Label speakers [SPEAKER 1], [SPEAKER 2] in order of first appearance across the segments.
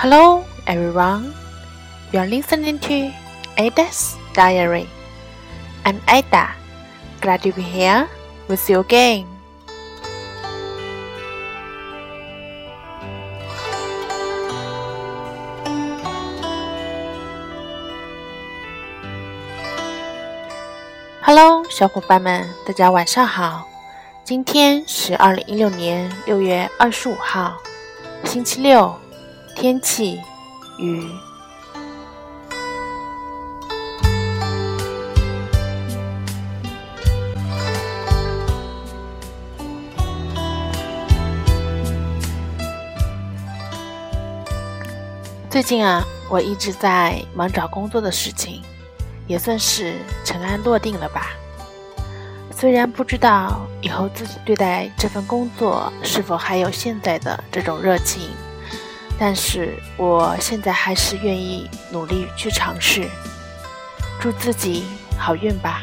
[SPEAKER 1] Hello, everyone. You are listening to Ada's Diary. I'm Ada. Glad to be here with you again. Hello，小伙伴们，大家晚上好。今天是二零一六年六月二十五号，星期六，天气雨。最近啊，我一直在忙找工作的事情。也算是尘埃落定了吧。虽然不知道以后自己对待这份工作是否还有现在的这种热情，但是我现在还是愿意努力去尝试。祝自己好运吧。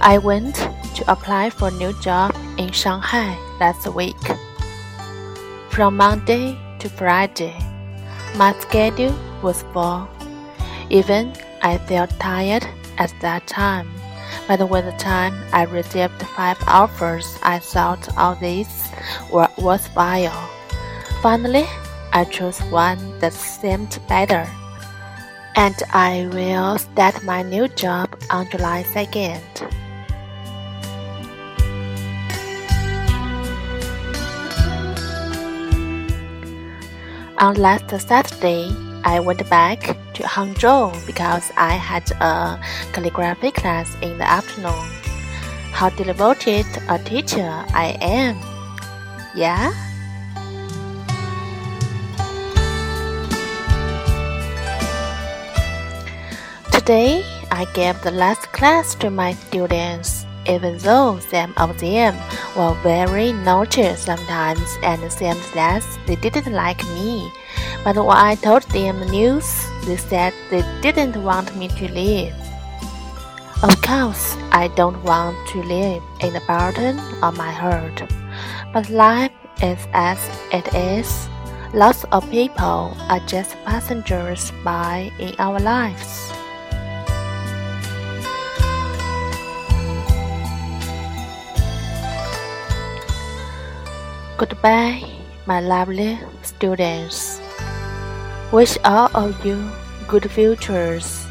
[SPEAKER 1] I went. to apply for a new job in Shanghai last week. From Monday to Friday, my schedule was full. Even I felt tired at that time, but by the time I received five offers, I thought all these were worthwhile. Finally, I chose one that seemed better, and I will start my new job on July 2nd. On last Saturday, I went back to Hangzhou because I had a calligraphy class in the afternoon. How devoted a teacher I am! Yeah? Today, I gave the last class to my students even though some of them were very naughty sometimes and seemed that they didn't like me. But when I told them the news, they said they didn't want me to leave. Of course, I don't want to live in the burden of my heart. But life is as it is. Lots of people are just passengers by in our lives. Goodbye, my lovely students. Wish all of you good futures.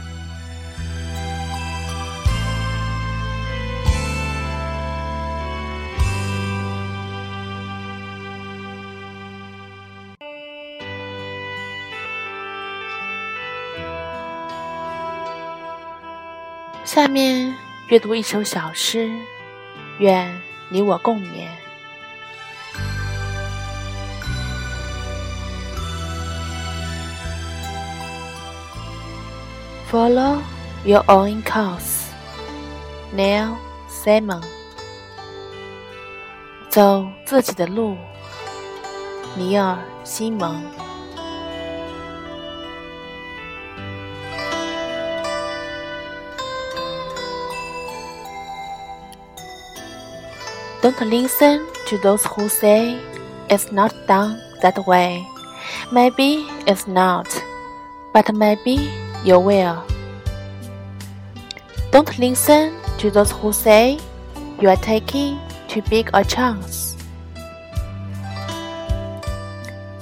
[SPEAKER 1] 下面阅读一首小诗，愿你我共勉。Follow your own course. Neil Simon。走自己的路，尼尔·西蒙。Don't listen to those who say it's not done that way. Maybe it's not, but maybe you will. Don't listen to those who say you are taking too big a chance.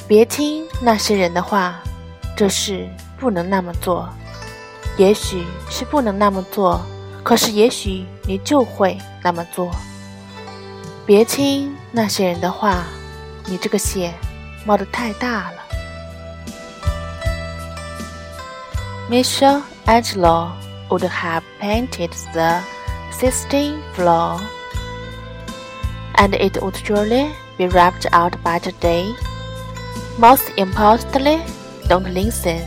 [SPEAKER 1] 别听那些人的话，这事不能那么做。也许是不能那么做，可是也许你就会那么做。别听那些人的话，你这个险冒得太大了。Michelangelo would have painted the Sistine floor, and it would surely be wrapped out by today. Most importantly, don't listen.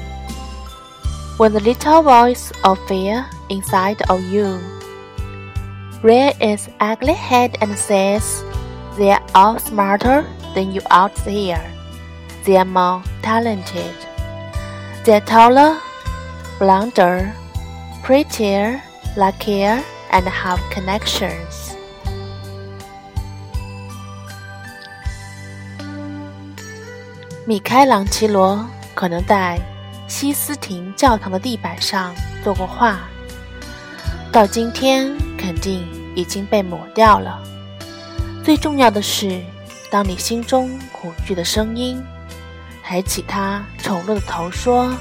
[SPEAKER 1] When the little voice of fear inside of you rears its ugly head and says, They're all smarter than you out there. They're more talented. They're taller blonder, prettier, luckier, and have connections. 米开朗基罗可能在西斯廷教堂的地板上做过画，到今天肯定已经被抹掉了。最重要的是，当你心中恐惧的声音抬起他丑陋的头说：“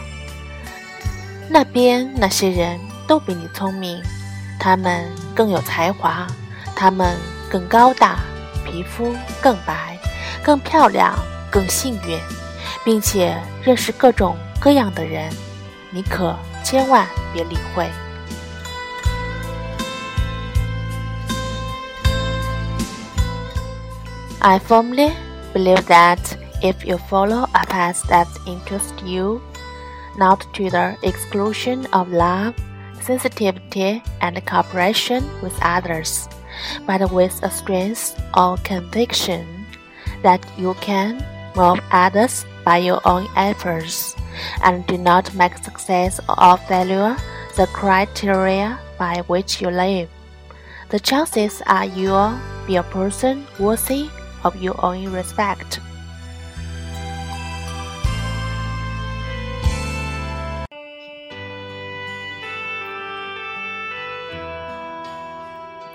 [SPEAKER 1] 那边那些人都比你聪明，他们更有才华，他们更高大，皮肤更白，更漂亮。”更幸运，并且认识各种各样的人，你可千万别理会。I firmly believe that if you follow a path that interests you, not to the exclusion of love, sensitivity, and cooperation with others, but with a strength or conviction that you can move others by your own efforts, and do not make success or failure the criteria by which you live. The chances are you'll be a person worthy of your own respect.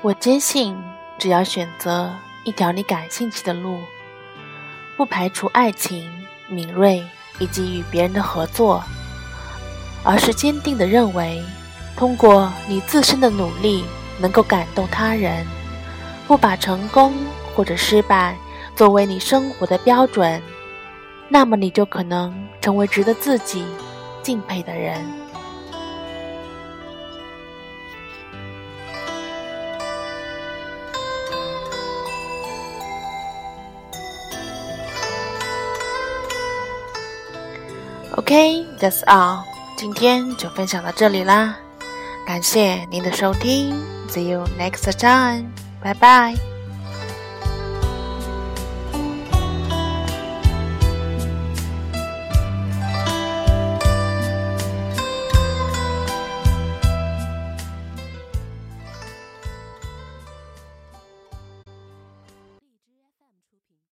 [SPEAKER 1] 我坚信，只要选择一条你感兴趣的路。不排除爱情、敏锐以及与别人的合作，而是坚定地认为，通过你自身的努力能够感动他人。不把成功或者失败作为你生活的标准，那么你就可能成为值得自己敬佩的人。OK，that's all，今天就分享到这里啦，感谢您的收听，See you next time，拜拜。